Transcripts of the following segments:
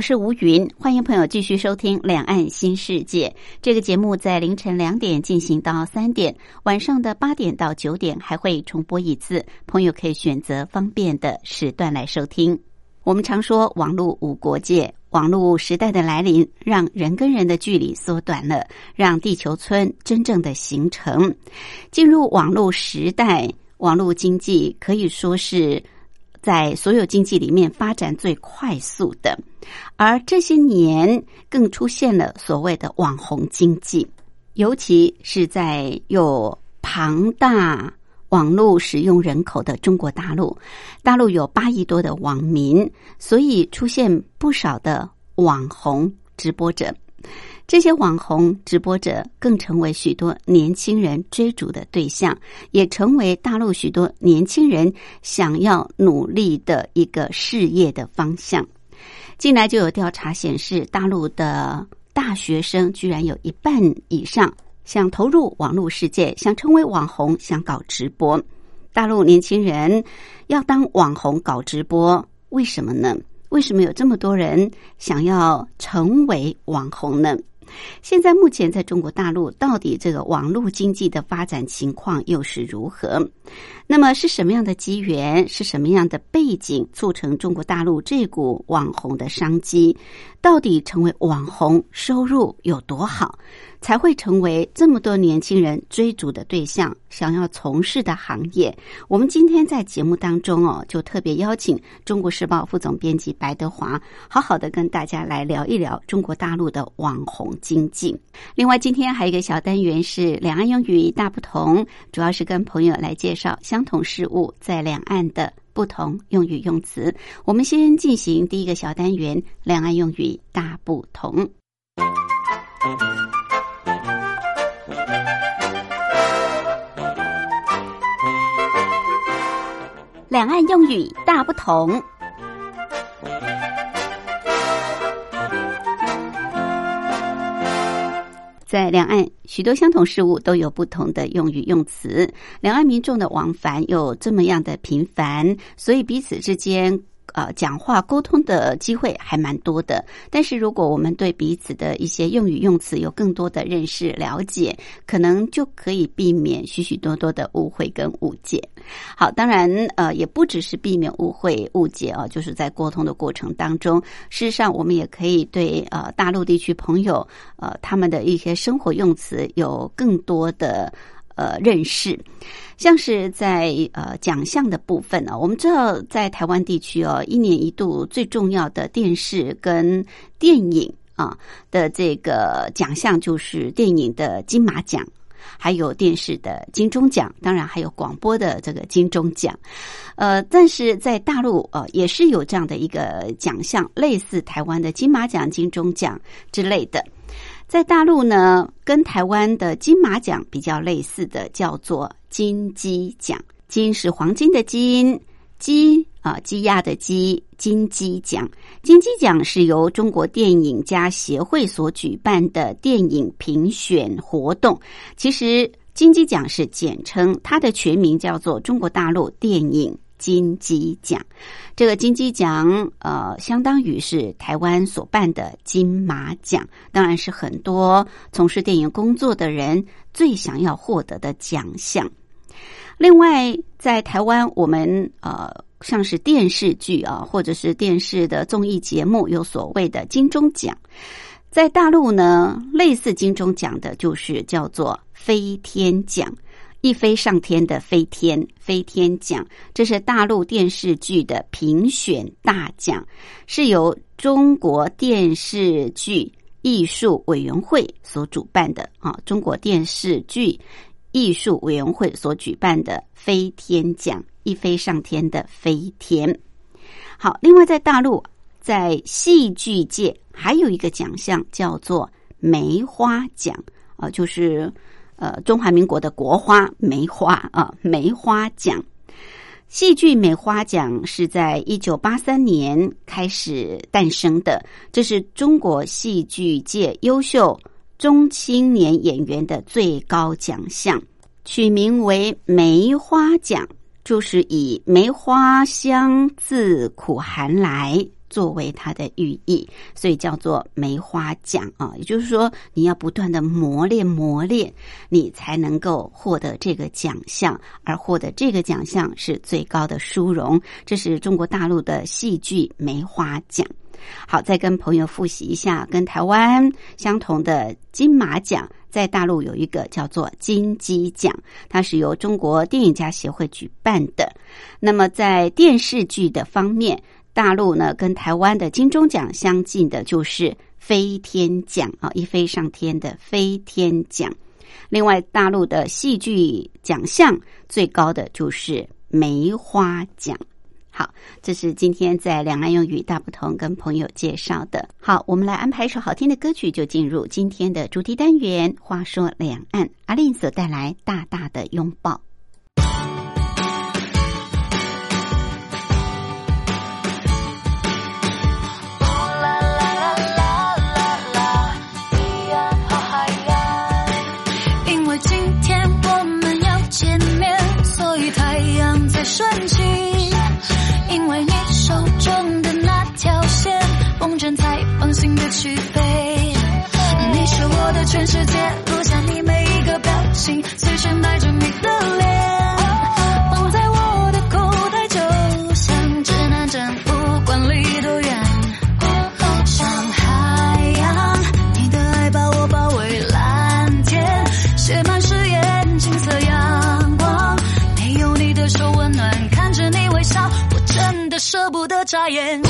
我是吴云，欢迎朋友继续收听《两岸新世界》这个节目，在凌晨两点进行到三点，晚上的八点到九点还会重播一次，朋友可以选择方便的时段来收听。我们常说网络无国界，网络时代的来临，让人跟人的距离缩短了，让地球村真正的形成。进入网络时代，网络经济可以说是。在所有经济里面发展最快速的，而这些年更出现了所谓的网红经济，尤其是在有庞大网络使用人口的中国大陆，大陆有八亿多的网民，所以出现不少的网红直播者。这些网红直播者更成为许多年轻人追逐的对象，也成为大陆许多年轻人想要努力的一个事业的方向。近来就有调查显示，大陆的大学生居然有一半以上想投入网络世界，想成为网红，想搞直播。大陆年轻人要当网红搞直播，为什么呢？为什么有这么多人想要成为网红呢？现在目前在中国大陆，到底这个网络经济的发展情况又是如何？那么是什么样的机缘，是什么样的背景，促成中国大陆这股网红的商机？到底成为网红收入有多好？才会成为这么多年轻人追逐的对象，想要从事的行业。我们今天在节目当中哦，就特别邀请《中国时报》副总编辑白德华，好好的跟大家来聊一聊中国大陆的网红经济。另外，今天还有一个小单元是两岸用语大不同，主要是跟朋友来介绍相同事物在两岸的不同用语用词。我们先进行第一个小单元：两岸用语大不同。两岸用语大不同，在两岸许多相同事物都有不同的用语用词，两岸民众的往返有这么样的频繁，所以彼此之间。呃，讲话沟通的机会还蛮多的，但是如果我们对彼此的一些用语用词有更多的认识了解，可能就可以避免许许多多的误会跟误解。好，当然呃，也不只是避免误会误解啊，就是在沟通的过程当中，事实上我们也可以对呃大陆地区朋友呃他们的一些生活用词有更多的。呃，认识，像是在呃奖项的部分呢，我们知道在台湾地区哦，一年一度最重要的电视跟电影啊的这个奖项就是电影的金马奖，还有电视的金钟奖，当然还有广播的这个金钟奖。呃，但是在大陆呃也是有这样的一个奖项，类似台湾的金马奖、金钟奖之类的。在大陆呢，跟台湾的金马奖比较类似的，叫做金鸡奖。金是黄金的金，鸡啊，鸡鸭的鸡，金鸡奖。金鸡奖是由中国电影家协会所举办的电影评选活动。其实金鸡奖是简称，它的全名叫做中国大陆电影。金鸡奖，这个金鸡奖，呃，相当于是台湾所办的金马奖，当然是很多从事电影工作的人最想要获得的奖项。另外，在台湾，我们呃，像是电视剧啊，或者是电视的综艺节目，有所谓的金钟奖。在大陆呢，类似金钟奖的，就是叫做飞天奖。一飞上天的飞天飞天奖，这是大陆电视剧的评选大奖，是由中国电视剧艺术委员会所主办的啊。中国电视剧艺术委员会所举办的飞天奖，一飞上天的飞天。好，另外在大陆，在戏剧界还有一个奖项叫做梅花奖啊，就是呃中华民国的国花梅花啊，梅花奖。戏剧梅花奖是在一九八三年开始诞生的，这是中国戏剧界优秀中青年演员的最高奖项，取名为梅花奖，就是以梅花香自苦寒来。作为它的寓意，所以叫做梅花奖啊。也就是说，你要不断的磨练磨练，你才能够获得这个奖项，而获得这个奖项是最高的殊荣。这是中国大陆的戏剧梅花奖。好，再跟朋友复习一下，跟台湾相同的金马奖，在大陆有一个叫做金鸡奖，它是由中国电影家协会举办的。那么在电视剧的方面。大陆呢，跟台湾的金钟奖相近的就是飞天奖啊，一飞上天的飞天奖。另外，大陆的戏剧奖项最高的就是梅花奖。好，这是今天在两岸用语大不同跟朋友介绍的。好，我们来安排一首好听的歌曲，就进入今天的主题单元。话说两岸，阿令所带来大大的拥抱。顺情，因为你手中的那条线，风筝才放心的去飞。你是我的全世界，录下你每一个表情，随身带着你的脸。不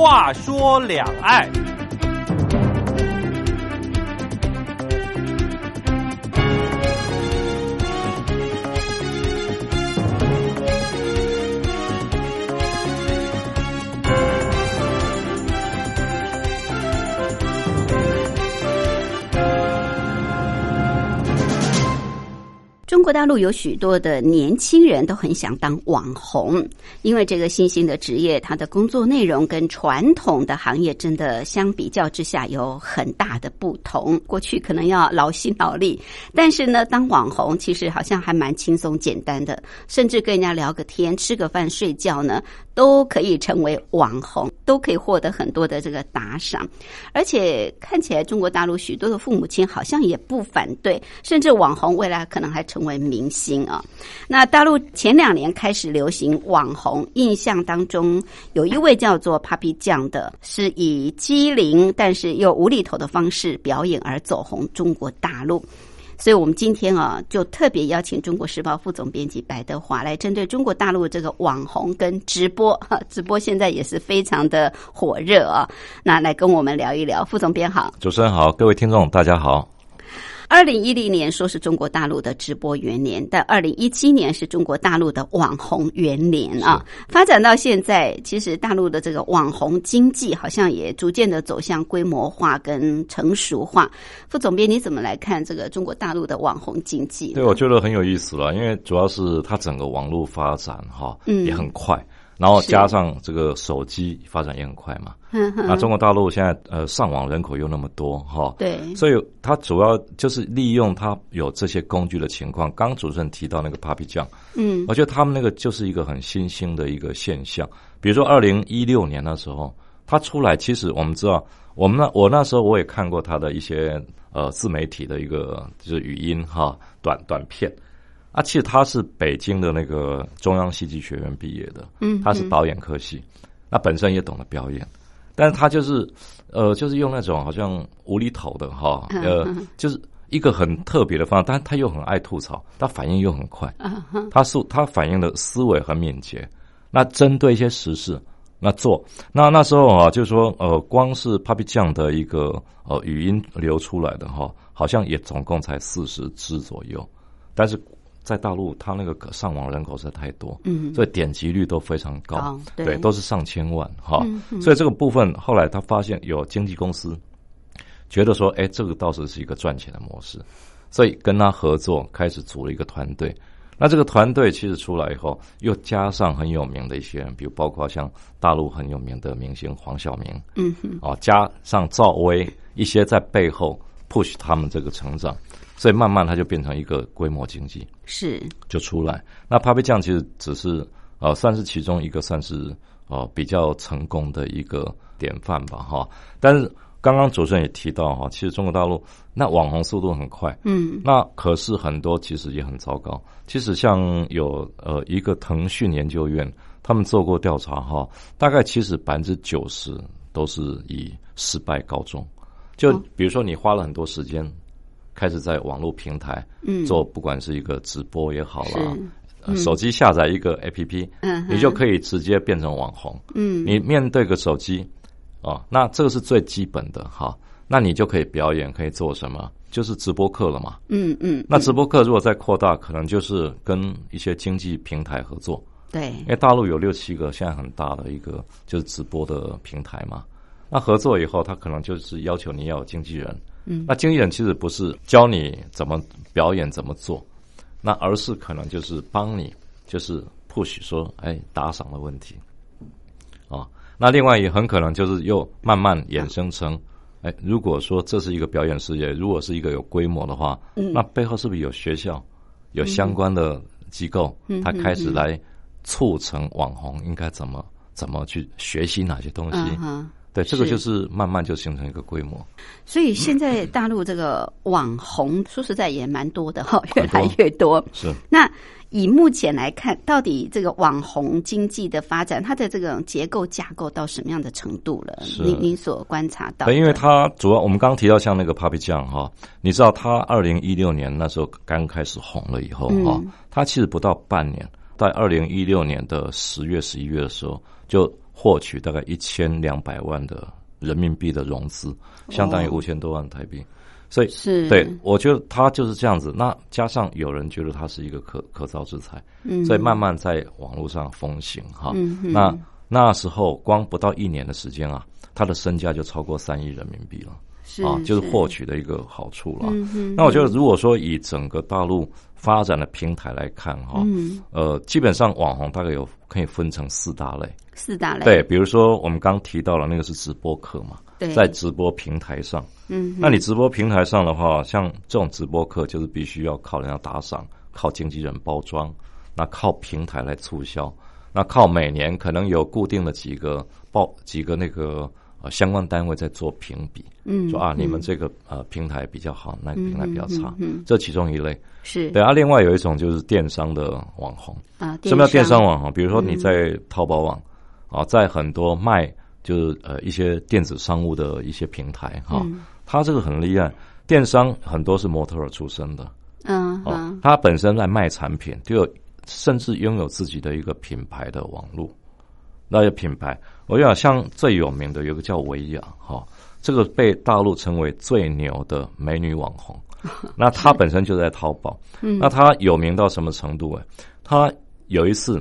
话说两岸。中国大陆有许多的年轻人都很想当网红，因为这个新兴的职业，它的工作内容跟传统的行业真的相比较之下有很大的不同。过去可能要劳心劳力，但是呢，当网红其实好像还蛮轻松简单的，甚至跟人家聊个天、吃个饭、睡觉呢，都可以成为网红，都可以获得很多的这个打赏。而且看起来中国大陆许多的父母亲好像也不反对，甚至网红未来可能还成为明星啊。那大陆前两年开始流行网红，印象当中有一位叫做 Papi 酱的，是以机灵但是又无厘头的方式表演而走红中国大陆。所以，我们今天啊，就特别邀请《中国时报》副总编辑白德华来针对中国大陆这个网红跟直播，直播现在也是非常的火热啊。那来跟我们聊一聊，副总编好。主持人好，各位听众大家好。二零一零年说是中国大陆的直播元年，但二零一七年是中国大陆的网红元年啊。发展到现在，其实大陆的这个网红经济好像也逐渐的走向规模化跟成熟化。副总编，你怎么来看这个中国大陆的网红经济？对，我觉得很有意思了，因为主要是它整个网络发展哈，嗯，也很快。然后加上这个手机发展也很快嘛，那中国大陆现在呃上网人口又那么多哈，对，所以它主要就是利用它有这些工具的情况。刚主持人提到那个 Papi 酱，嗯，我觉得他们那个就是一个很新兴的一个现象。比如说二零一六年的时候，它出来，其实我们知道，我们那我那时候我也看过它的一些呃自媒体的一个就是语音哈短短片。啊，其实他是北京的那个中央戏剧学院毕业的，嗯，他是导演科系，那本身也懂得表演，但是他就是，呃，就是用那种好像无厘头的哈，呃，就是一个很特别的方法，但他又很爱吐槽，他反应又很快，他是他反应的思维很敏捷，那针对一些时事，那做，那那时候啊，就是说，呃，光是 Papi 酱的一个呃语音流出来的哈，好像也总共才四十支左右，但是。在大陆，他那个上网人口实在太多，嗯，所以点击率都非常高，对，都是上千万哈。所以这个部分后来他发现有经纪公司觉得说，哎，这个倒是是一个赚钱的模式，所以跟他合作，开始组了一个团队。那这个团队其实出来以后，又加上很有名的一些人，比如包括像大陆很有名的明星黄晓明，嗯哼，哦，加上赵薇，一些在背后 push 他们这个成长。所以慢慢它就变成一个规模经济，是就出来。那 Papi 酱其实只是呃，算是其中一个算是呃比较成功的一个典范吧，哈。但是刚刚主持人也提到哈，其实中国大陆那网红速度很快，嗯，那可是很多其实也很糟糕。其实像有呃一个腾讯研究院，他们做过调查哈，大概其实百分之九十都是以失败告终。就比如说你花了很多时间。开始在网络平台做，不管是一个直播也好了，手机下载一个 APP，嗯你就可以直接变成网红。嗯，你面对个手机，哦，那这个是最基本的哈。那你就可以表演，可以做什么？就是直播课了嘛。嗯嗯。那直播课如果再扩大，可能就是跟一些经济平台合作。对。因为大陆有六七个现在很大的一个就是直播的平台嘛。那合作以后，他可能就是要求你要有经纪人。嗯，那经纪人其实不是教你怎么表演怎么做，那而是可能就是帮你，就是 push 说，哎，打赏的问题，啊，那另外也很可能就是又慢慢衍生成，哎，如果说这是一个表演事业，如果是一个有规模的话，那背后是不是有学校，有相关的机构，他开始来促成网红应该怎么怎么去学习哪些东西？对，这个就是慢慢就形成一个规模。所以现在大陆这个网红，说实在也蛮多的哈，越来越多。是。那以目前来看，到底这个网红经济的发展，它的这个结构架构到什么样的程度了？您您所观察到？对，因为它主要我们刚刚提到像那个 Papi 酱哈，你知道他二零一六年那时候刚开始红了以后哈，他其实不到半年，在二零一六年的十月十一月的时候就。获取大概一千两百万的人民币的融资，相当于五千多万台币，所以是对我觉得他就是这样子。那加上有人觉得他是一个可可造之材，所以慢慢在网络上风行哈。那那时候光不到一年的时间啊，他的身价就超过三亿人民币了。啊，就是获取的一个好处了。嗯那我觉得，如果说以整个大陆发展的平台来看，哈，呃，基本上网红大概有可以分成四大类。四大类。对，比如说我们刚提到了那个是直播课嘛，在直播平台上，嗯，那你直播平台上的话，像这种直播课，就是必须要靠人家打赏，靠经纪人包装，那靠平台来促销，那靠每年可能有固定的几个报几个那个。呃，相关单位在做评比，嗯，说啊，你们这个呃平台比较好，那个平台比较差，嗯，这其中一类是对啊。另外有一种就是电商的网红啊，什么叫电商网红？比如说你在淘宝网啊，在很多卖就是呃一些电子商务的一些平台哈，他这个很厉害，电商很多是模特儿出身的，嗯，哦，他本身在卖产品，就有甚至拥有自己的一个品牌的网络。那些品牌，我想像最有名的有个叫维亚哈，这个被大陆称为最牛的美女网红。那她本身就在淘宝，那她有名到什么程度？哎，她有一次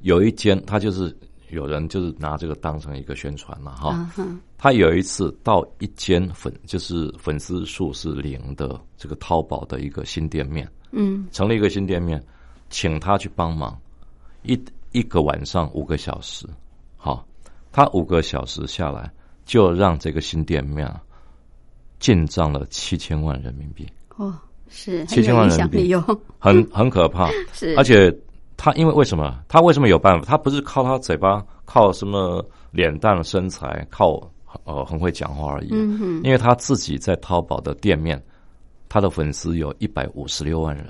有一间，她就是有人就是拿这个当成一个宣传了哈。她有一次到一间粉就是粉丝数是零的这个淘宝的一个新店面，嗯，成立一个新店面，请她去帮忙一。一个晚上五个小时，好，他五个小时下来，就让这个新店面进账了七千万人民币。哦，是七千万人民币，很很可怕。是，而且他因为为什么？他为什么有办法？他不是靠他嘴巴，靠什么脸蛋身材，靠呃很会讲话而已。嗯哼，因为他自己在淘宝的店面，他的粉丝有一百五十六万人。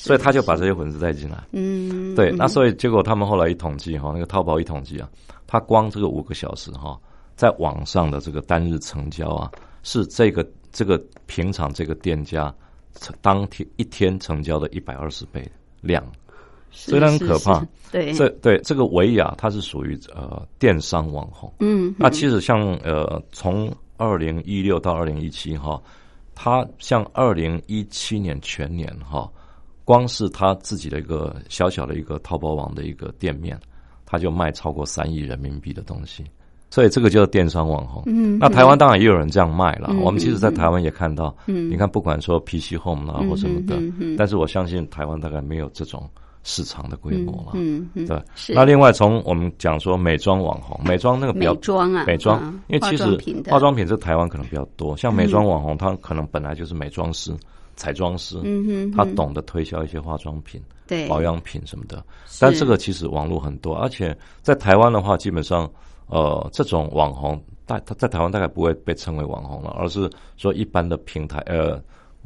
所以他就把这些粉丝带进来，嗯，对，那所以结果他们后来一统计哈，那个淘宝一统计啊，他光这个五个小时哈，在网上的这个单日成交啊，是这个这个平常这个店家当天一天成交的一百二十倍量，所以很可怕。对，这对这个维亚它是属于呃电商网红，嗯，那其实像呃从二零一六到二零一七哈，它像二零一七年全年哈。光是他自己的一个小小的一个淘宝网的一个店面，他就卖超过三亿人民币的东西，所以这个就是电商网红。嗯，那台湾当然也有人这样卖了。我们其实，在台湾也看到，嗯，你看，不管说 PC Home 啊或什么的，但是我相信台湾大概没有这种市场的规模了。嗯嗯，对。那另外，从我们讲说美妆网红，美妆那个比较美妆啊，美妆，因为其实化妆品在台湾可能比较多，像美妆网红，他可能本来就是美妆师。彩妆师，嗯哼，他懂得推销一些化妆品、对保养品什么的。但这个其实网络很多，而且在台湾的话，基本上，呃，这种网红，大他在台湾大概不会被称为网红了，而是说一般的平台，呃，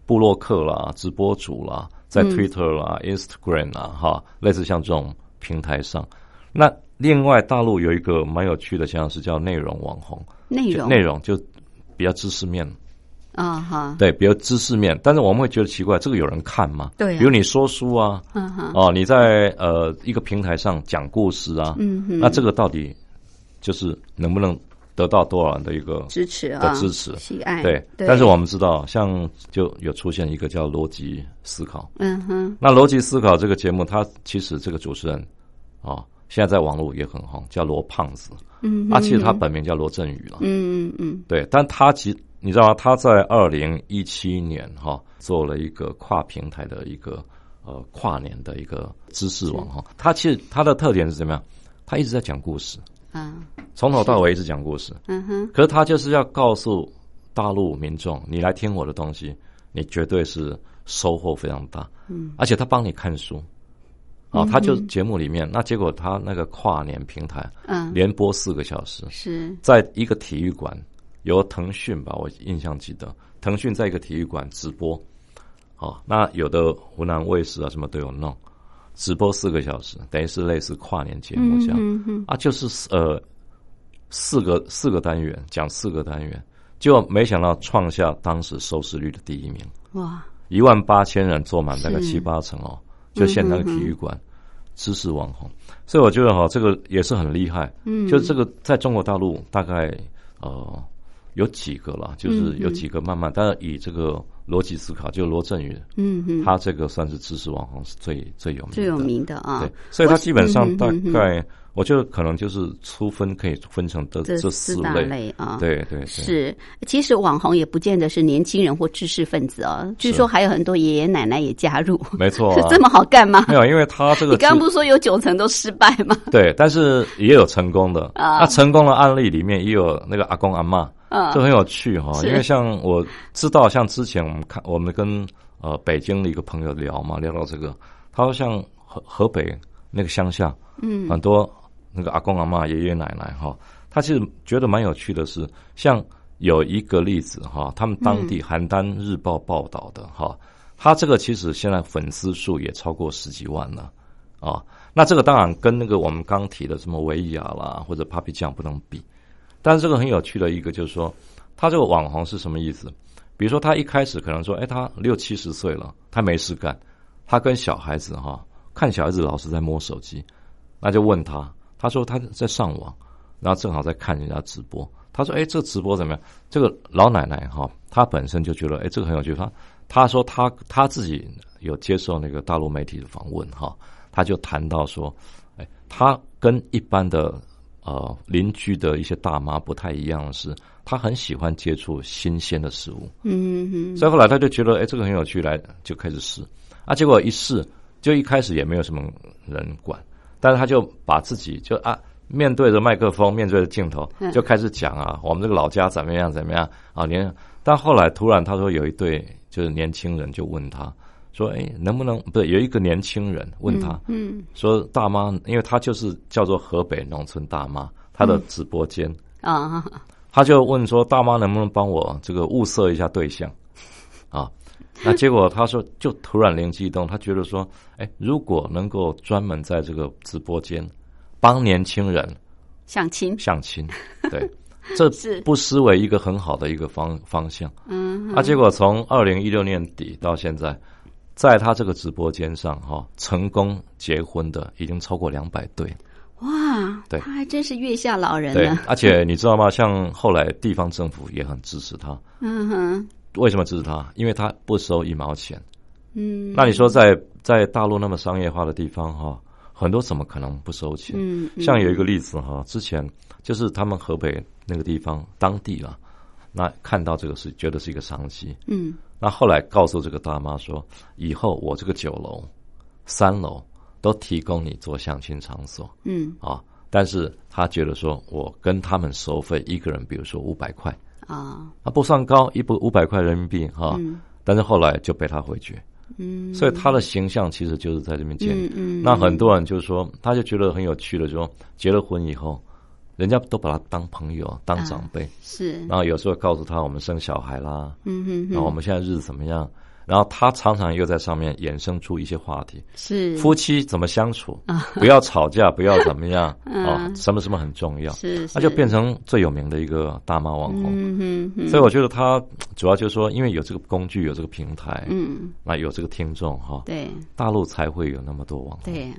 布洛克啦、直播主啦，在 Twitter 啦、Instagram 啦，哈，类似像这种平台上。那另外大陆有一个蛮有趣的像是叫内容网红，内容内容就比较知识面。啊哈，对，比如知识面，但是我们会觉得奇怪，这个有人看吗？对，比如你说书啊，嗯哼，哦，你在呃一个平台上讲故事啊，嗯哼，那这个到底就是能不能得到多少人的一个支持啊的支持？喜爱？对，但是我们知道，像就有出现一个叫逻辑思考，嗯哼，那逻辑思考这个节目，它其实这个主持人啊，现在在网络也很红，叫罗胖子，嗯，啊，其实他本名叫罗振宇了，嗯嗯嗯，对，但他其实。你知道？他在二零一七年哈做了一个跨平台的一个呃跨年的一个知识网哈。他其实他的特点是怎么样？他一直在讲故事，啊，从头到尾一直讲故事。嗯哼，可是他就是要告诉大陆民众，你来听我的东西，你绝对是收获非常大。嗯，而且他帮你看书。哦，他就节目里面，那结果他那个跨年平台，嗯，连播四个小时，是在一个体育馆，由腾讯吧，我印象记得，腾讯在一个体育馆直播，哦，那有的湖南卫视啊什么都有弄，直播四个小时，等于是类似跨年节目这样，嗯哼啊，就是呃四个四个单元讲四个单元，结果没想到创下当时收视率的第一名，哇，一万八千人坐满大概七八成哦。就现场的体育馆，知识网红，所以我觉得哈，这个也是很厉害。嗯，就这个在中国大陆大概呃有几个了，就是有几个慢慢，但是以这个逻辑思考，就罗振宇，嗯嗯，他这个算是知识网红是最最有名最有名的啊。对，所以他基本上大概。我觉得可能就是粗分可以分成这这四大类啊，对对对，是。其实网红也不见得是年轻人或知识分子哦，据说还有很多爷爷奶奶也加入。没错，是这么好干吗？没有，因为他这个 你刚刚不是说有九成都失败吗？对，但是也有成功的啊。那成功的案例里面也有那个阿公阿妈，嗯，这很有趣哈。因为像我知道，像之前我们看我们跟呃北京的一个朋友聊嘛，聊到这个，他说像河河北那个乡下，嗯，很多。那个阿公阿妈、爷爷奶奶哈，他其实觉得蛮有趣的是，像有一个例子哈，他们当地《邯郸日报》报道的哈，他这个其实现在粉丝数也超过十几万了啊。那这个当然跟那个我们刚提的什么维亚啦或者 Papi 酱不能比，但是这个很有趣的一个就是说，他这个网红是什么意思？比如说他一开始可能说，哎，他六七十岁了，他没事干，他跟小孩子哈看小孩子老是在摸手机，那就问他。他说他在上网，然后正好在看人家直播。他说：“哎，这直播怎么样？”这个老奶奶哈，她本身就觉得哎，这个很有趣。她她说她她自己有接受那个大陆媒体的访问哈，她就谈到说，哎，她跟一般的呃邻居的一些大妈不太一样的是，她很喜欢接触新鲜的食物。嗯嗯。所以后来她就觉得哎，这个很有趣，来就开始试。啊，结果一试，就一开始也没有什么人管。但是他就把自己就啊面对着麦克风，面对着镜头，就开始讲啊，我们这个老家怎么样怎么样啊？年，但后来突然他说有一对就是年轻人就问他说：“哎，能不能不是有一个年轻人问他，嗯，说大妈，因为他就是叫做河北农村大妈，他的直播间啊，他就问说大妈能不能帮我这个物色一下对象？啊？”那结果他说，就突然灵机一动，他觉得说，哎，如果能够专门在这个直播间帮年轻人相亲，相亲，对，这不失为一个很好的一个方方向。嗯，啊，结果从二零一六年底到现在，在他这个直播间上哈，成功结婚的已经超过两百对。哇，对，他还真是月下老人呢。而且你知道吗？像后来地方政府也很支持他。嗯哼。为什么支持他？因为他不收一毛钱。嗯，那你说在在大陆那么商业化的地方哈，很多怎么可能不收钱？嗯，像有一个例子哈，之前就是他们河北那个地方当地啊，那看到这个是觉得是一个商机。嗯，那后来告诉这个大妈说，以后我这个九楼、三楼都提供你做相亲场所。嗯，啊，但是他觉得说我跟他们收费一个人，比如说五百块。啊，啊不算高，一不五百块人民币哈，但是后来就被他回绝，嗯，所以他的形象其实就是在这边建立。嗯，那很多人就是说，他就觉得很有趣的，说结了婚以后，人家都把他当朋友、当长辈，是，然后有时候告诉他我们生小孩啦，嗯哼，然后我们现在日子怎么样。然后他常常又在上面衍生出一些话题，是。夫妻怎么相处，不要吵架，不要怎么样。啊，什么什么很重要，是，那就变成最有名的一个大妈网红。所以我觉得他主要就是说，因为有这个工具，有这个平台，嗯，那有这个听众哈，对，大陆才会有那么多网红，对，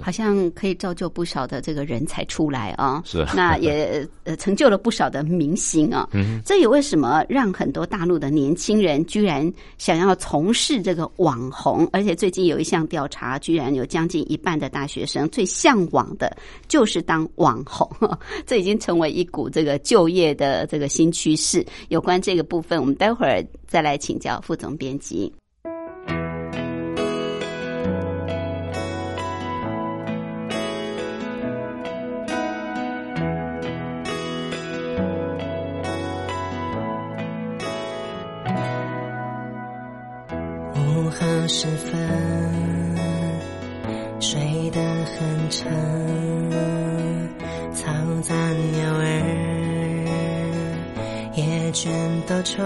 好像可以造就不少的这个人才出来啊，是，那也呃成就了不少的明星啊，嗯，这也为什么让很多大陆的年轻人居然想要。从事这个网红，而且最近有一项调查，居然有将近一半的大学生最向往的就是当网红，这已经成为一股这个就业的这个新趋势。有关这个部分，我们待会儿再来请教副总编辑。时分睡得很沉嘈杂鸟儿也倦都充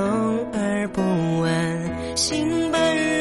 耳不闻心本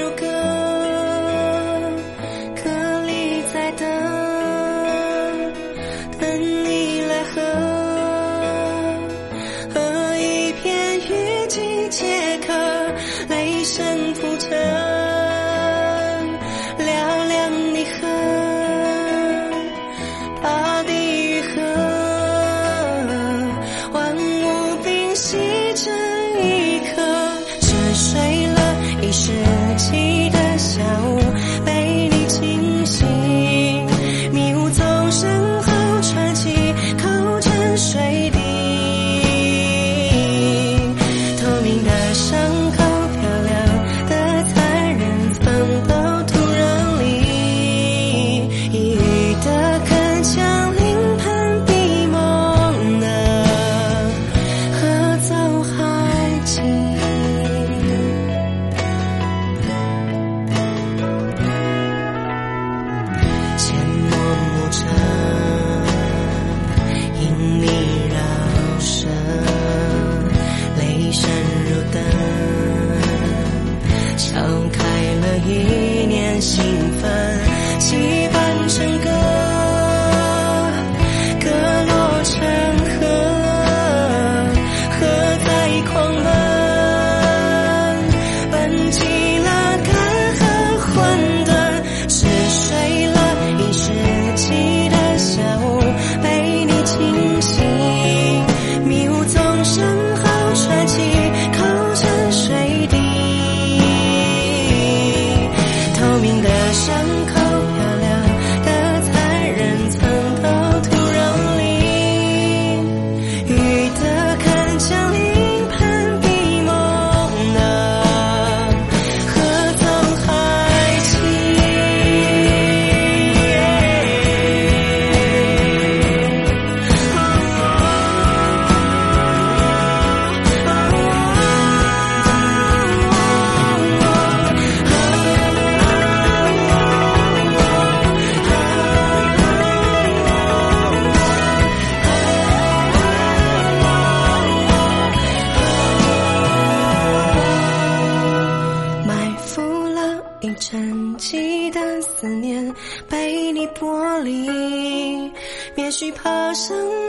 继爬上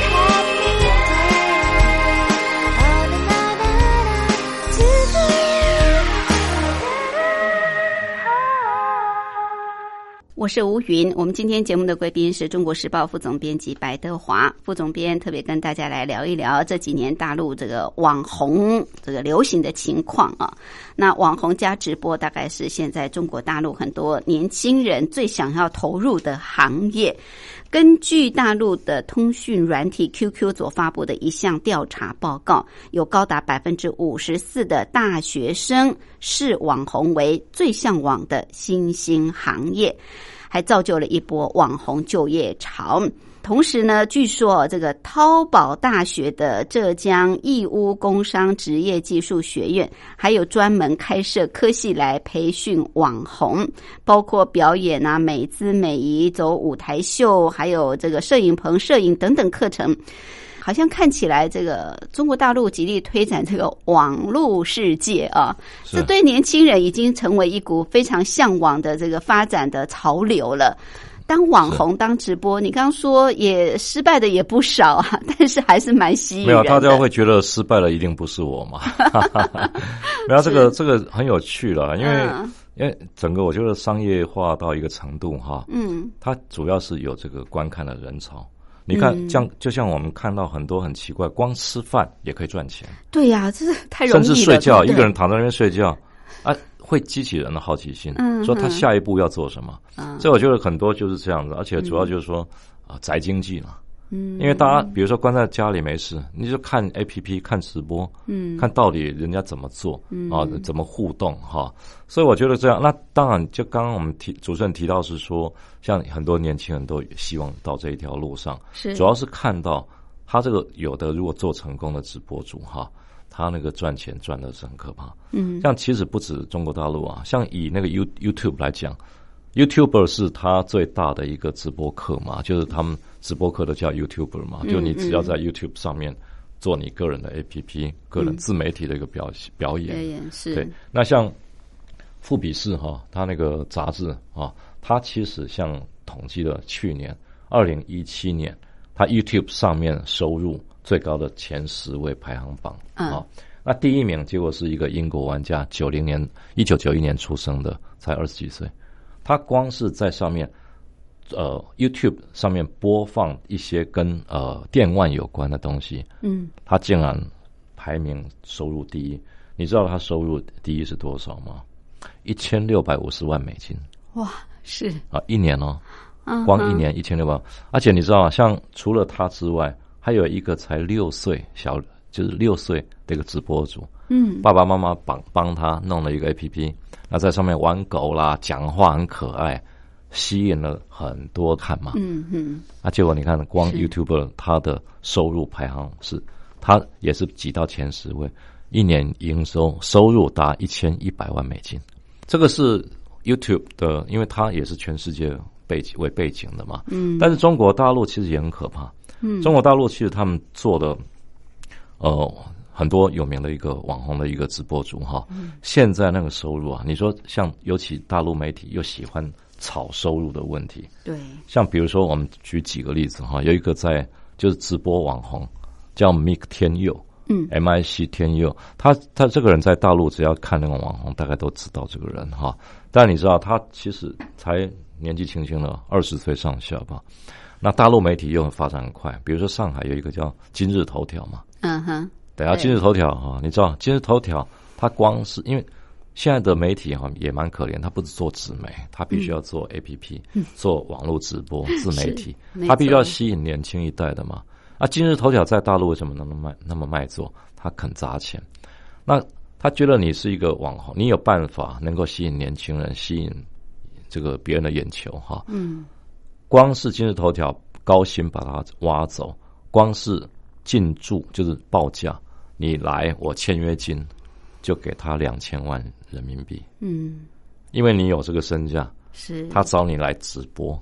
我是吴云。我们今天节目的贵宾是中国时报副总编辑白德华副总编，特别跟大家来聊一聊这几年大陆这个网红这个流行的情况啊。那网红加直播，大概是现在中国大陆很多年轻人最想要投入的行业。根据大陆的通讯软体 QQ 所发布的一项调查报告，有高达百分之五十四的大学生视网红为最向往的新兴行业，还造就了一波网红就业潮。同时呢，据说这个淘宝大学的浙江义乌工商职业技术学院，还有专门开设科系来培训网红，包括表演啊、美姿美仪、走舞台秀，还有这个摄影棚摄影等等课程。好像看起来，这个中国大陆极力推展这个网络世界啊，这对年轻人已经成为一股非常向往的这个发展的潮流了。当网红当直播，你刚刚说也失败的也不少啊，但是还是蛮吸引没有，大家会觉得失败了一定不是我嘛？没有这个这个很有趣了，因为因为整个我觉得商业化到一个程度哈，嗯，它主要是有这个观看的人潮。你看，像就像我们看到很多很奇怪，光吃饭也可以赚钱。对呀，这是太容易了。甚至睡觉，一个人躺在那边睡觉啊。会激起人的好奇心，说他下一步要做什么。所以我觉得很多就是这样子，而且主要就是说啊，宅经济嘛。嗯，因为大家比如说关在家里没事，你就看 A P P 看直播，嗯，看到底人家怎么做啊，怎么互动哈。所以我觉得这样，那当然就刚刚我们提主持人提到是说，像很多年轻人都希望到这一条路上，是主要是看到他这个有的如果做成功的直播主哈。他那个赚钱赚的是很可怕，嗯，像其实不止中国大陆啊，像以那个 You YouTube 来讲，YouTuber 是他最大的一个直播课嘛，就是他们直播课都叫 YouTuber 嘛，就你只要在 YouTube 上面做你个人的 APP，个人自媒体的一个表表演，是，对。那像富比士哈，他那个杂志啊，他其实像统计了去年二零一七年，他 YouTube 上面收入。最高的前十位排行榜啊，那第一名结果是一个英国玩家，九零年一九九一年出生的，才二十几岁。他光是在上面，呃，YouTube 上面播放一些跟呃电玩有关的东西，嗯，他竟然排名收入第一。你知道他收入第一是多少吗？一千六百五十万美金。哇，是啊，一年哦，光一年一千六百，而且你知道啊？像除了他之外。还有一个才六岁小，就是六岁的一个直播主，嗯，爸爸妈妈帮帮他弄了一个 A P P，那在上面玩狗啦，讲话很可爱，吸引了很多看嘛，嗯嗯，啊，结果你看，光 YouTuber 他的收入排行是，他也是挤到前十位，一年营收收入达一千一百万美金，这个是 YouTube 的，因为它也是全世界背景为背景的嘛，嗯，但是中国大陆其实也很可怕。嗯，中国大陆其实他们做的，呃，很多有名的一个网红的一个直播主哈，现在那个收入啊，你说像尤其大陆媒体又喜欢炒收入的问题，对，像比如说我们举几个例子哈，有一个在就是直播网红叫 Mic 天佑，嗯，M I C 天佑，他他这个人在大陆只要看那个网红，大概都知道这个人哈，但你知道他其实才年纪轻轻的二十岁上下吧。那大陆媒体又发展很快，比如说上海有一个叫今日头条嘛，嗯哼，等下今日头条哈，你知道今日头条它光是因为现在的媒体哈也蛮可怜，它不是做纸媒，它必须要做 A P P，做网络直播 自媒体，它必须要吸引年轻一代的嘛。那今日头条在大陆为什么那么卖那么卖座？他肯砸钱，那他觉得你是一个网红，你有办法能够吸引年轻人，吸引这个别人的眼球哈，嗯。光是今日头条高薪把他挖走，光是进驻就是报价，你来我签约金就给他两千万人民币。嗯，因为你有这个身价，是他找你来直播，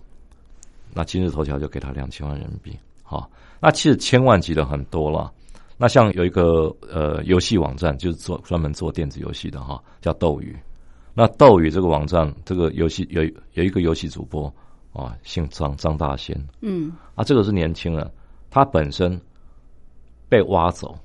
那今日头条就给他两千万人民币。好，那其实千万级的很多了。那像有一个呃游戏网站，就是做专门做电子游戏的哈，叫斗鱼。那斗鱼这个网站，这个游戏有有一个游戏主播。啊，姓张，张大仙。嗯，啊，这个是年轻人，他本身被挖走，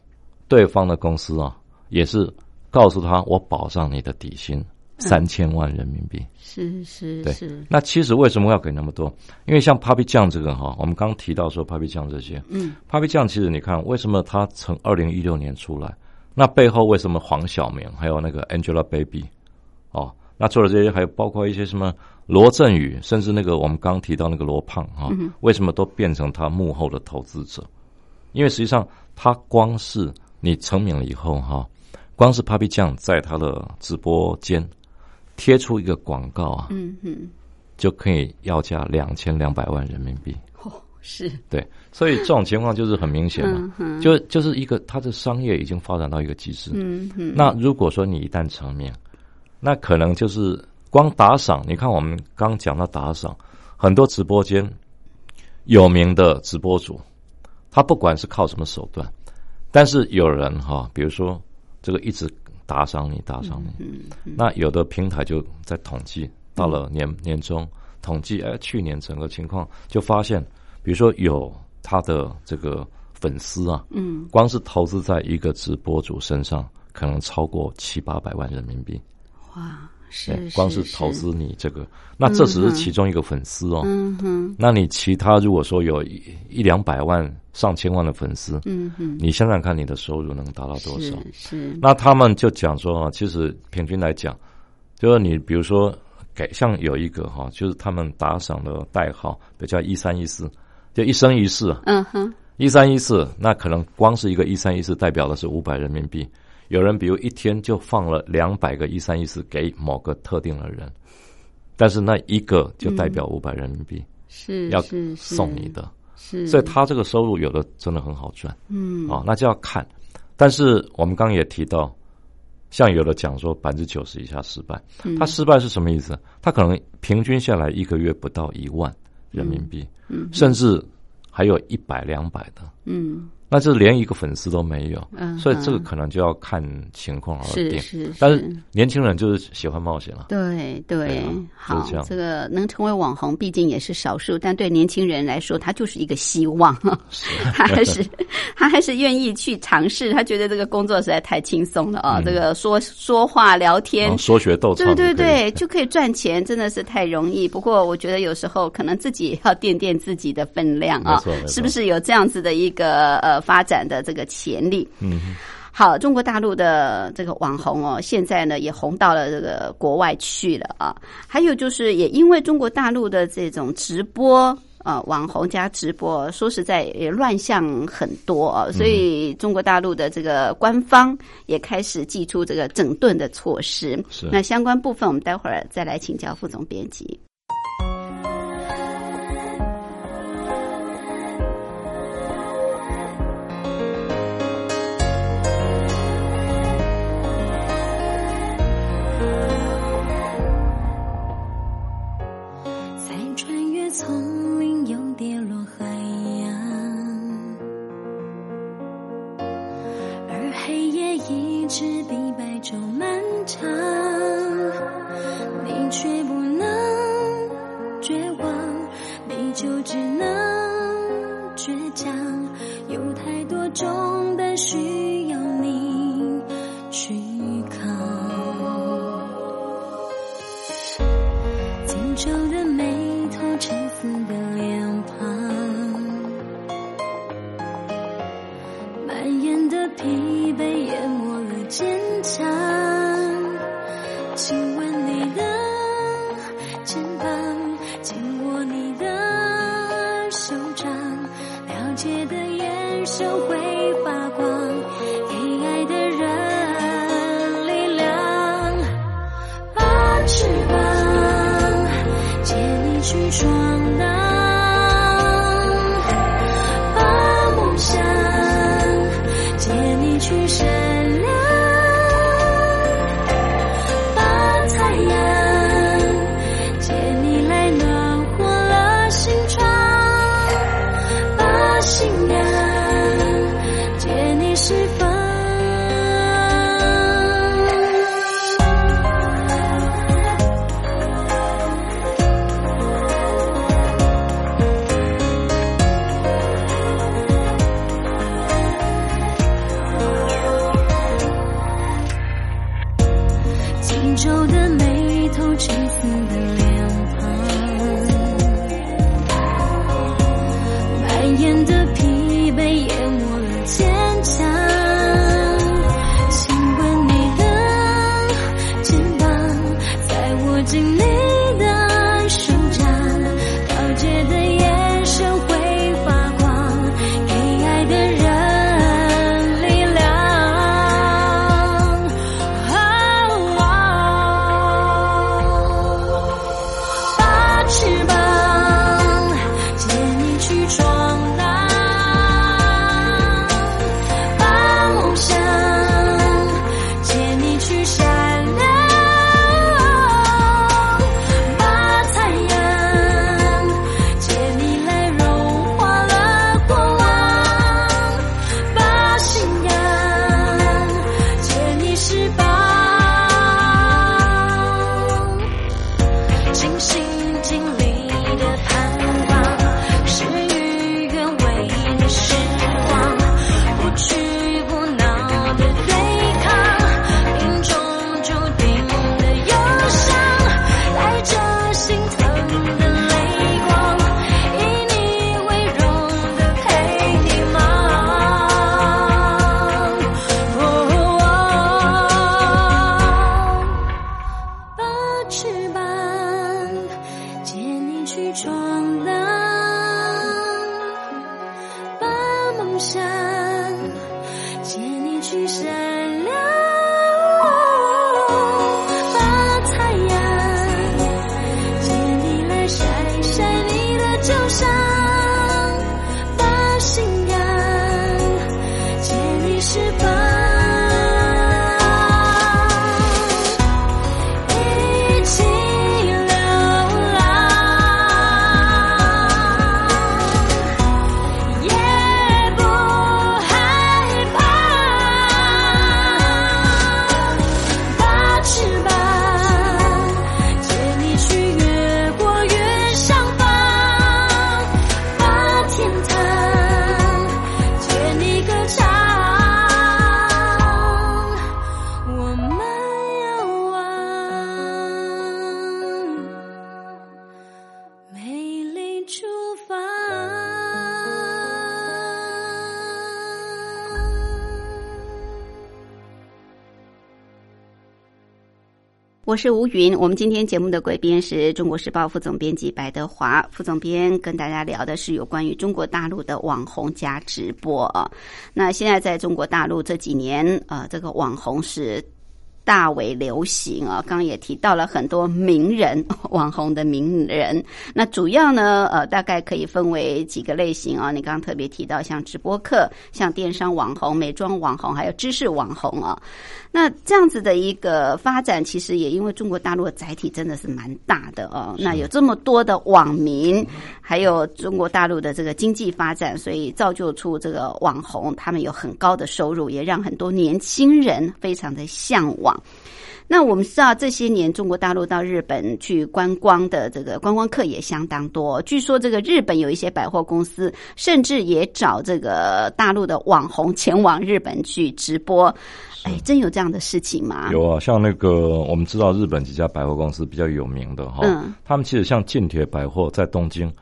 对方的公司啊，也是告诉他，我保障你的底薪三千万人民币。是是是，那其实为什么要给那么多？因为像 Papi 酱这个哈，我们刚刚提到说 Papi 酱这些，嗯，Papi 酱其实你看，为什么他从二零一六年出来？那背后为什么黄晓明还有那个 Angelababy 哦？那做了这些，还有包括一些什么罗振宇，甚至那个我们刚刚提到那个罗胖哈、为什么都变成他幕后的投资者？因为实际上他光是你成名了以后哈、光是 Papi 酱在他的直播间贴出一个广告啊，嗯嗯，就可以要价两千两百万人民币。哦是，对，所以这种情况就是很明显嘛，就就是一个他的商业已经发展到一个极致。嗯嗯，那如果说你一旦成名，那可能就是光打赏。你看我们刚讲到打赏，很多直播间有名的直播主，他不管是靠什么手段，但是有人哈，比如说这个一直打赏你，打赏你，嗯那有的平台就在统计，到了年年终统计，哎，去年整个情况就发现，比如说有他的这个粉丝啊，嗯，光是投资在一个直播主身上，可能超过七八百万人民币。哇，对是，光是投，资你这个，那这只是其中一个粉丝哦。嗯哼，那你其他如果说有一一两百万、上千万的粉丝，嗯哼，你想想看，你的收入能达到多少？是是，那他们就讲说，其实平均来讲，就是你比如说给像有一个哈，就是他们打赏的代号，比如叫一三一四，就一生一世啊，嗯哼，一三一四，那可能光是一个一三一四代表的是五百人民币。有人比如一天就放了两百个一三一四给某个特定的人，但是那一个就代表五百人民币、要是要送你，的，是，所以他这个收入有的真的很好赚。嗯，哦，那就要看。但是我们刚刚也提到，像有的讲说百分之九十以下失败，嗯。他失败是什么意思？他可能平均下来一个月不到一万人民币，嗯。甚至还有一百两百的，嗯那这连一个粉丝都没有，嗯，所以这个嗯可能就要看情况而定。是是，但是年轻人就是喜欢冒险了。对对好这，这个能成为网红，毕竟也是少数，但对年轻人来说，他就是一个希望，他还是他还是愿意去尝试，他觉得这个工作实在太轻松了啊，嗯这个说说话聊天。说学逗唱对对对，就可以赚钱，真的是太容易。不过我觉得有时候可能自己也要垫垫自己的分量啊是不是有这样子的一个呃发展的这个潜力？嗯，好，中国大陆的这个网红哦，现在呢也红到了这个国外去了啊。还有就是，也因为中国大陆的这种直播。呃，网红加直播，说实在也乱象很多啊，所以中国大陆的这个官方也开始祭出这个整顿的措施。是那相关部分，我们待会儿再来请教副总编辑。漫长，你却不能绝望，你就只能倔强，有太多重担需要你去扛。紧皱的眉头，沉思的脸庞，蔓延的疲惫淹没了坚强。亲吻你的肩膀，紧握你的手掌，了解的眼神会发光，给爱的人力量。把翅膀借你去闯我是吴云，我们今天节目的贵宾是中国时报副总编辑白德华副总编，跟大家聊的是有关于中国大陆的网红加直播。那现在在中国大陆这几年，呃，这个网红是大为流行啊。刚刚也提到了很多名人，网红的名人。那主要呢，呃，大概可以分为几个类型啊。你刚刚特别提到像直播客、像电商网红、美妆网红，还有知识网红啊。那这样子的一个发展，其实也因为中国大陆的载体真的是蛮大的哦。那有这么多的网民，还有中国大陆的这个经济发展，所以造就出这个网红，他们有很高的收入，也让很多年轻人非常的向往。那我们知道这些年中国大陆到日本去观光的这个观光客也相当多。据说这个日本有一些百货公司，甚至也找这个大陆的网红前往日本去直播。哎，真有这样的事情吗？有啊，像那个我们知道日本几家百货公司比较有名的哈，嗯他们其实像近铁百货在东京，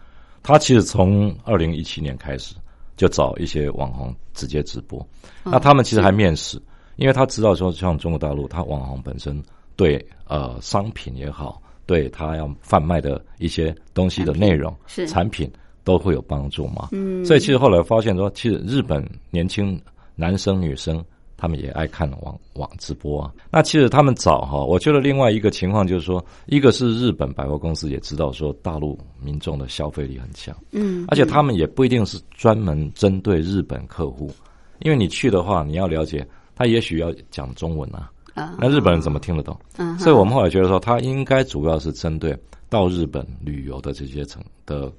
它其实从二零一七年开始就找一些网红直接直播，那他们其实还面试，因为他知道说像中国大陆，他网红本身对呃商品也好，对他要贩卖的一些东西的内容是产品都会有帮助嘛，嗯，所以其实后来发现说，其实日本年轻男生女生。他们也爱看网网直播啊。那其实他们早哈，我觉得另外一个情况就是说，一个是日本百货公司也知道说大陆民众的消费力很强，嗯，而且他们也不一定是专门针对日本客户，因为你去的话，你要了解他也许要讲中文啊，啊。那日本人怎么听得懂？嗯所以我们后来觉得说，他应该主要是针对到日本旅游的这些城的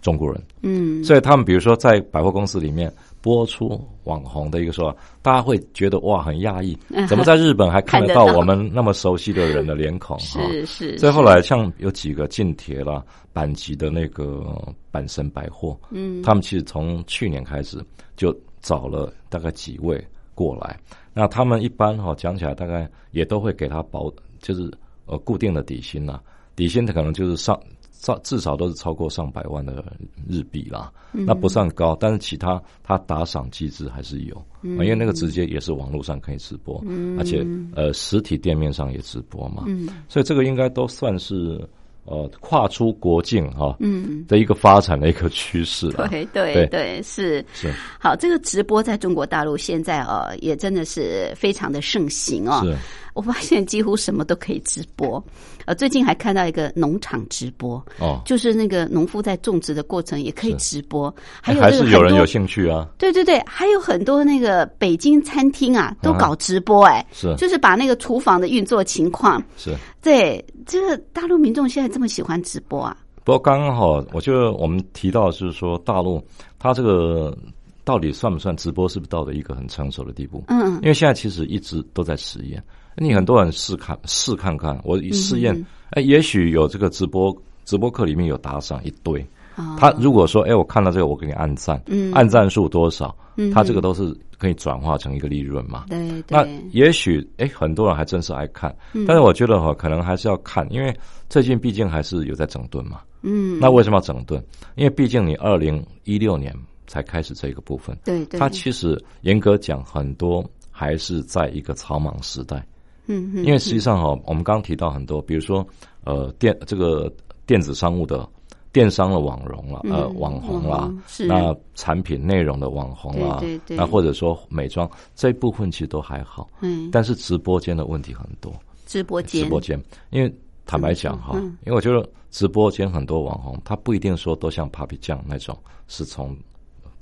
中国人，嗯。所以他们比如说在百货公司里面播出网红的一个说法，大家会觉得哇很讶异，怎么在日本还看得到我们那么熟悉的人的脸孔？哈？是是，所以后来像有几个近铁啦、阪急的那个阪神百货，嗯，他们其实从去年开始就找了大概几位过来，那他们一般哈、讲起来大概也都会给他保，就是呃固定的底薪呐，底薪它可能就是上上至少都是超过上百万的日币啦，那不算高，但是其他他打赏机制还是有，因为那个直接也是网络上可以直播，而且呃实体店面上也直播嘛，所以这个应该都算是。呃，跨出国境哈，嗯，的一个发展的一个趋势对对对，是。是。好，这个直播在中国大陆现在呃，也真的是非常的盛行哦。是。我发现几乎什么都可以直播，呃，最近还看到一个农场直播，哦，就是那个农夫在种植的过程也可以直播，还有还是有人有兴趣啊？对对对，还有很多那个北京餐厅啊，都搞直播，哎，是，就是把那个厨房的运作情况，是，对，这个大陆民众现在这么喜欢直播啊？不过刚刚好，我觉得我们提到就是说大陆，它这个到底算不算直播，是不是到了一个很成熟的地步？嗯，因为现在其实一直都在实验。你很多人试看试看看，我试验，哎，也许有这个直播直播课里面有打赏一堆，他如果说，哎，我看到这个，我给你按赞，按赞数多少，嗯他这个都是可以转化成一个利润嘛？对，那也许，哎，很多人还真是爱看，但是我觉得哈，可能还是要看，因为最近毕竟还是有在整顿嘛。嗯，那为什么要整顿？因为毕竟你二零一六年才开始这个部分，对，对它其实严格讲，很多还是在一个草莽时代。嗯，因为实际上哈，我们刚刚提到很多，比如说呃电这个电子商务的电商的网红了，呃网红啦，那产品内容的网红啦，对对，那或者说美妆这一部分其实都还好，嗯，但是直播间的问题很多，直播间，直播间，因为坦白讲哈，因为我觉得直播间很多网红，他不一定说都像 Papi 酱那种是从。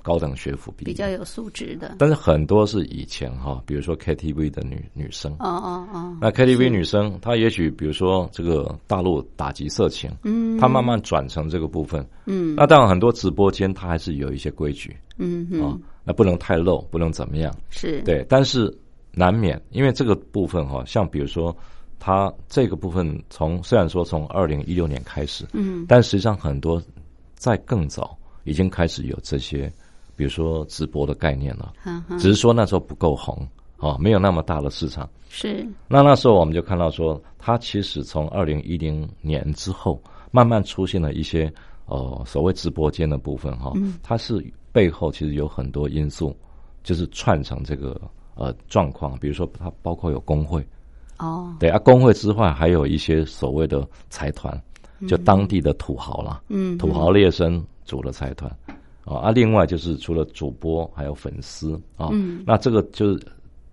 高等学府毕业，比较有素质的，但是很多是以前哈，比如说 KTV 的女女生，哦哦哦，那 KTV 女生她也许比如说这个大陆打击色情，嗯，她慢慢转成这个部分，嗯，那当然很多直播间它还是有一些规矩，嗯啊，那不能太露，不能怎么样，是。对，但是难免因为这个部分哈，像比如说它这个部分从虽然说从二零一六年开始，嗯，但实际上很多在更早已经开始有这些。比如说直播的概念了，只是说那时候不够红啊，没有那么大的市场。是。那那时候我们就看到说，它其实从二零一零年之后，慢慢出现了一些呃所谓直播间的部分哈，它是背后其实有很多因素，就是串成这个呃状况。比如说它包括有工会哦，对啊，工会之外还有一些所谓的财团，就当地的土豪了，嗯，土豪劣绅组的财团。啊啊，另外就是除了主播，还有粉丝啊，那这个就是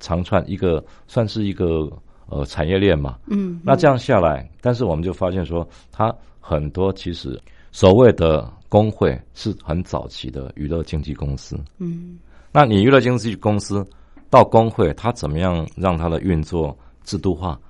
长串一个，算是一个呃产业链嘛。嗯，那这样下来，但是我们就发现说，它很多其实所谓的工会是很早期的娱乐经纪公司。嗯，那你娱乐经纪公司到工会，它怎么样让它的运作制度化，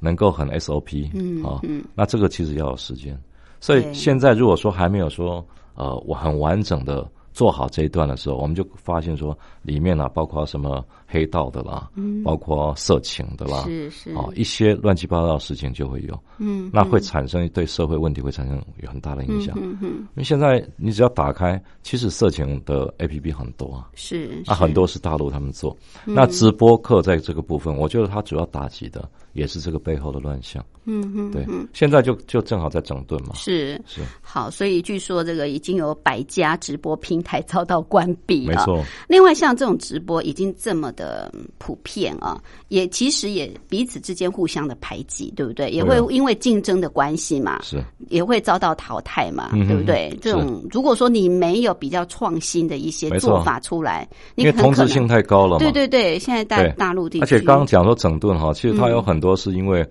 能够很 SOP？嗯啊，那这个其实要有时间。所以现在如果说还没有说。呃，我很完整的做好这一段的时候，我们就发现说，里面呢包括什么黑道的啦，嗯，包括色情的啦，是是，啊，一些乱七八糟的事情就会有，嗯，那会产生对社会问题会产生有很大的影响，嗯嗯，因为现在你只要打开，其实色情的 A P P 很多啊，是，啊，很多是大陆他们做，那直播课在这个部分，我觉得它主要打击的也是这个背后的乱象。嗯哼，对，现在就就正好在整顿嘛。是。是，好，所以据说这个已经有百家直播平台遭到关闭了。没错。另外，像这种直播已经这么的普遍啊，也其实也彼此之间互相的排挤，对不对？也会因为竞争的关系嘛，是也会遭到淘汰嘛，对不对？这种如果说你没有比较创新的一些做法出来，因为同质性太高了嘛。对对对，现在大大陆地区，而且刚刚讲说整顿哈，其实它有很多是因为。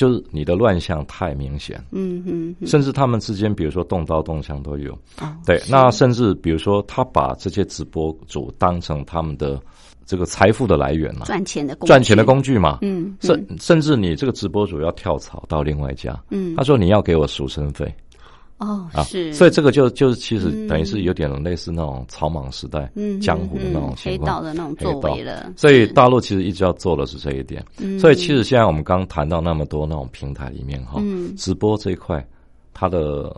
就是你的乱象太明显，嗯嗯，甚至他们之间，比如说动刀动枪都有，对，那甚至比如说他把这些直播主当成他们的这个财富的来源嘛，赚钱的赚钱的工具嘛，嗯，甚甚至你这个直播主要跳槽到另外一家，嗯，他说你要给我赎身费。哦，是，所以这个就就是其实等于是有点类似那种草莽时代、嗯江湖的那种情况，黑道的那种作为了。所以大陆其实一直要做的是这一点。所以其实现在我们刚谈到那么多那种平台里面哈，直播这一块他的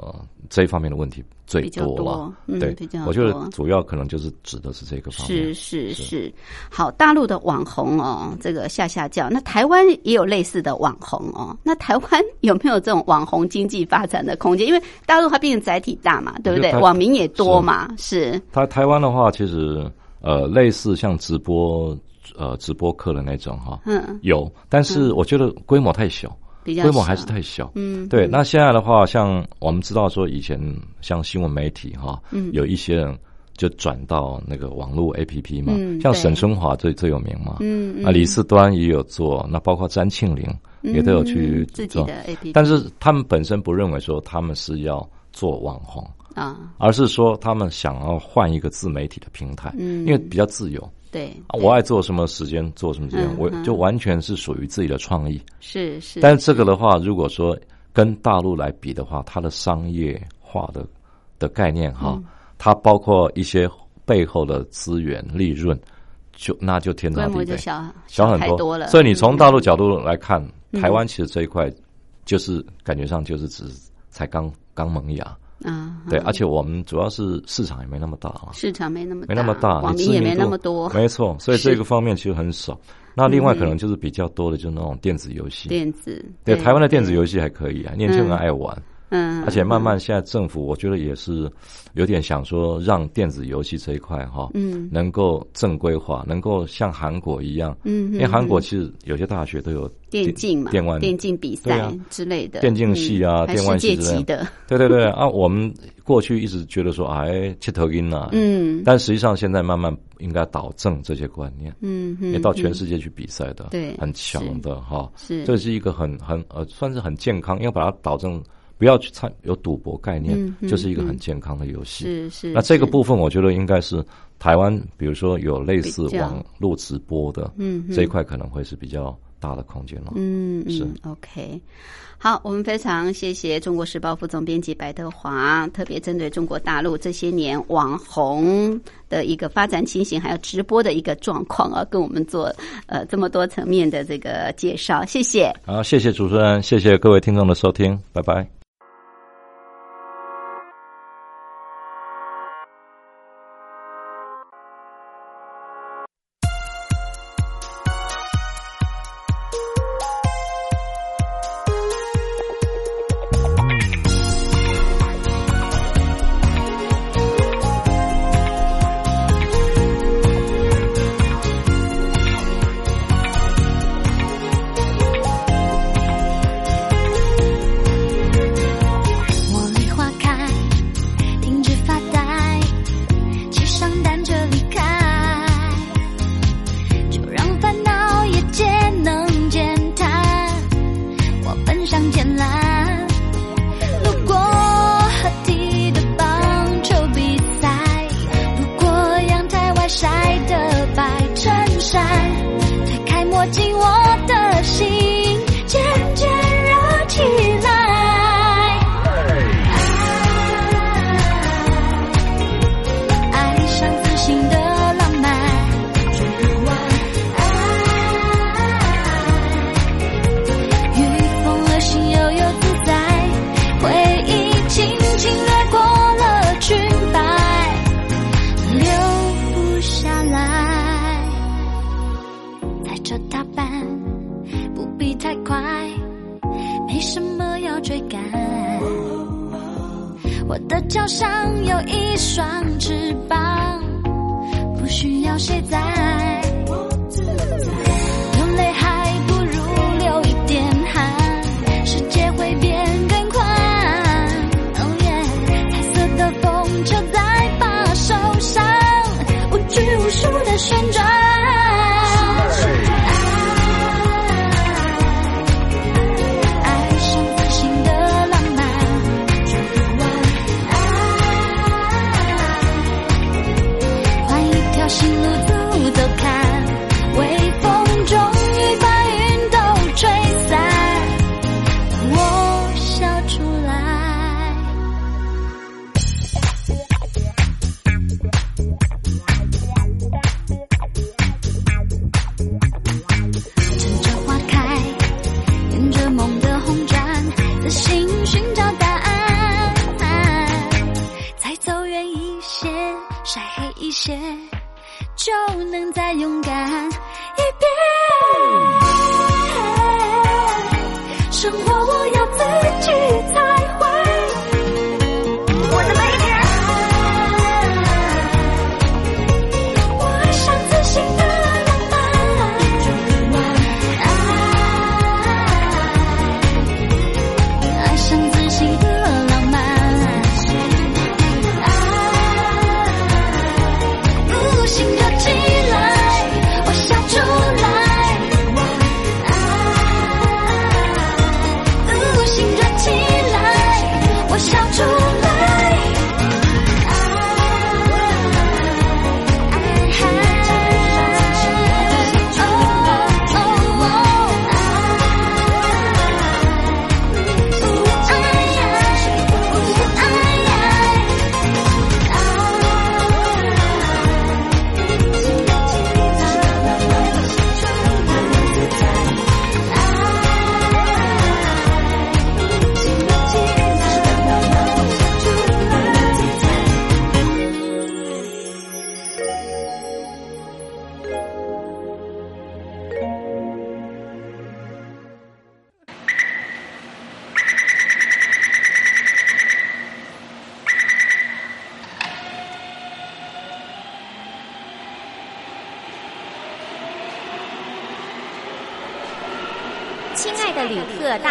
这一方面的问题最多了。对，我觉得主要可能就是指的是这个方面。是是是，好，大陆的网红哦，这个下下叫，那台湾也有类似的网红哦。那台湾有没有这种网红经济发展的空间？因为大陆它毕竟载体大嘛，对不对？网民也多嘛，是。它台湾的话，其实呃，类似像直播呃直播课的那种哈，嗯，有，但是我觉得规模太小。规模还是太小，嗯，对。那现在的话，像我们知道说，以前像新闻媒体哈，嗯，有一些人就转到那个网络 A P P 嘛，嗯像沈春华最最有名嘛，嗯，啊，李四端也有做，那包括詹庆龄也都有去自己的 A P P，但是他们本身不认为说他们是要做网红啊，而是说他们想要换一个自媒体的平台，嗯，因为比较自由。对，我爱做什么时间做什么时间，我就完全是属于自己的创意。是是，但是这个的话，如果说跟大陆来比的话，它的商业化的的概念哈，它包括一些背后的资源利润，就那就天差地别，小小很多了。所以你从大陆角度来看，台湾其实这一块就是感觉上就是只才刚刚萌芽。啊，对，而且我们主要是市场也没那么大啊，市场没那么没那么大，网民也没那么多，没错，所以这个方面其实很少。那另外可能就是比较多的，就是那种电子游戏，电子对台湾的电子游戏还可以啊，年轻人爱玩。嗯，而且慢慢现在政府我觉得也是有点想说让电子游戏这一块哈，嗯，能够正规化，能够像韩国一样，嗯，因为韩国其实有些大学都有电竞嘛，电玩、电竞比赛之类的，电竞系啊，电玩系之类的，对对对啊，我们过去一直觉得说哎，切头音啊，嗯，但实际上现在慢慢应该导正这些观念，嗯，也到全世界去比赛的，对，很强的哈，是，这是一个很很呃，算是很健康，要把它导正。不要去参有赌博概念，就是一个很健康的游戏。是是。那这个部分，我觉得应该是台湾，比如说有类似网络直播的，嗯，这一块可能会是比较大的空间了。嗯，是 OK。好，我们非常谢谢中国时报副总编辑白德华，特别针对中国大陆这些年网红的一个发展情形，还有直播的一个状况啊，跟我们做呃这么多层面的这个介绍。谢谢。好，谢谢主持人，谢谢各位听众的收听，拜拜。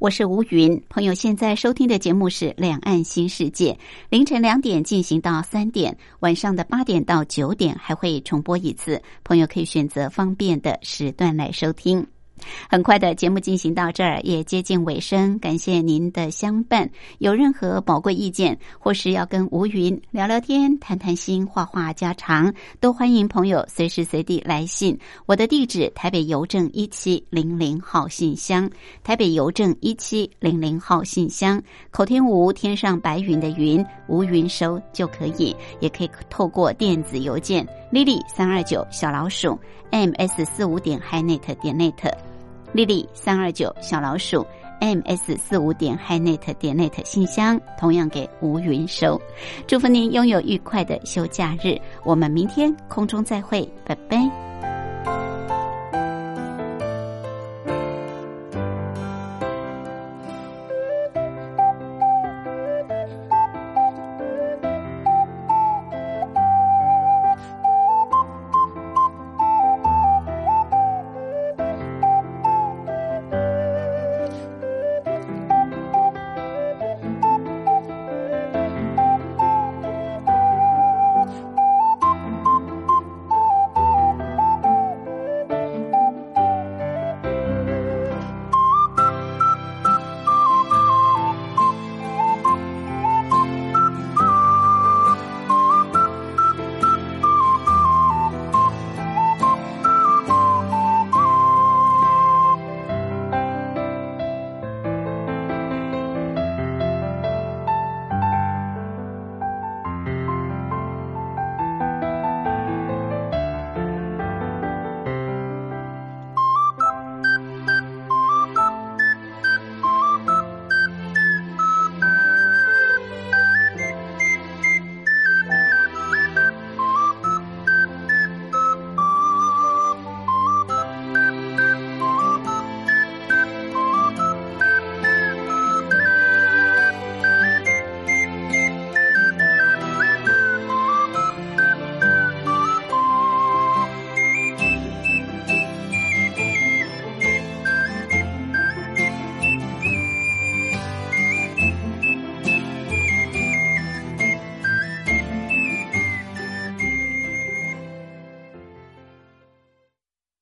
我是吴云，朋友现在收听的节目是《两岸新世界》，凌晨两点进行到三点，晚上的八点到九点还会重播一次，朋友可以选择方便的时段来收听。很快的节目进行到这儿，也接近尾声，感谢您的相伴。有任何宝贵意见，或是要跟吴云聊聊天、谈谈心、话话家常，都欢迎朋友随时随地来信。我的地址：台北邮政一七零零号信箱，台北邮政一七零零号信箱。口天吴，天上白云的云，吴云收就可以，也可以透过电子邮件 lily 三二九小老鼠 ms 四五点 hinet 点 net。丽丽三二九小老鼠 m s 四五点 hinet 点 net 信箱，同样给吴云收。祝福您拥有愉快的休假日，我们明天空中再会，拜拜。